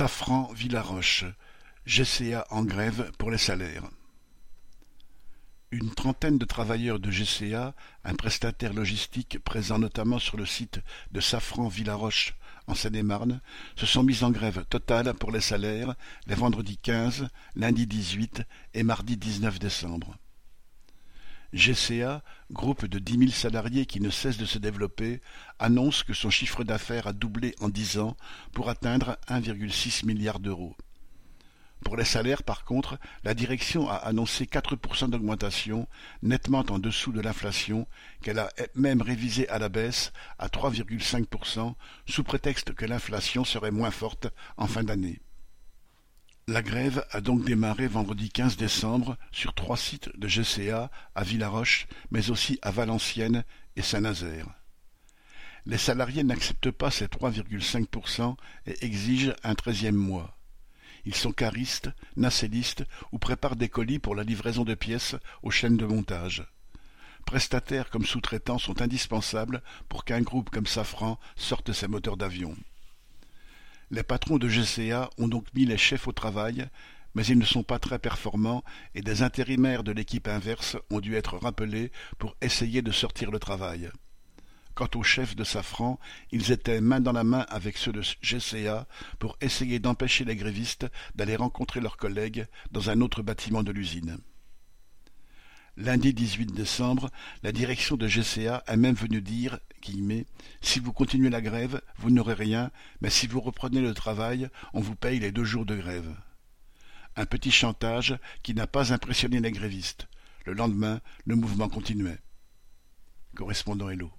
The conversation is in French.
Safran Villaroche, GCA en grève pour les salaires. Une trentaine de travailleurs de GCA, un prestataire logistique présent notamment sur le site de Safran Villaroche en Seine-et-Marne, se sont mis en grève totale pour les salaires les vendredis 15, lundi 18 et mardi 19 décembre. GCA, groupe de dix mille salariés qui ne cesse de se développer, annonce que son chiffre d'affaires a doublé en dix ans pour atteindre 1,6 milliard d'euros. Pour les salaires, par contre, la direction a annoncé 4% d'augmentation, nettement en dessous de l'inflation, qu'elle a même révisé à la baisse à 3,5%, sous prétexte que l'inflation serait moins forte en fin d'année. La grève a donc démarré vendredi 15 décembre sur trois sites de GCA à Villaroche, mais aussi à Valenciennes et Saint-Nazaire. Les salariés n'acceptent pas ces 3,5% et exigent un treizième mois. Ils sont caristes, nacellistes ou préparent des colis pour la livraison de pièces aux chaînes de montage. Prestataires comme sous-traitants sont indispensables pour qu'un groupe comme Safran sorte ses moteurs d'avion. Les patrons de GCA ont donc mis les chefs au travail, mais ils ne sont pas très performants et des intérimaires de l'équipe inverse ont dû être rappelés pour essayer de sortir le travail. Quant aux chefs de Safran, ils étaient main dans la main avec ceux de GCA pour essayer d'empêcher les grévistes d'aller rencontrer leurs collègues dans un autre bâtiment de l'usine. Lundi 18 décembre, la direction de GCA est même venue dire Si vous continuez la grève, vous n'aurez rien, mais si vous reprenez le travail, on vous paye les deux jours de grève. Un petit chantage qui n'a pas impressionné les grévistes. Le lendemain, le mouvement continuait. Correspondant Hello.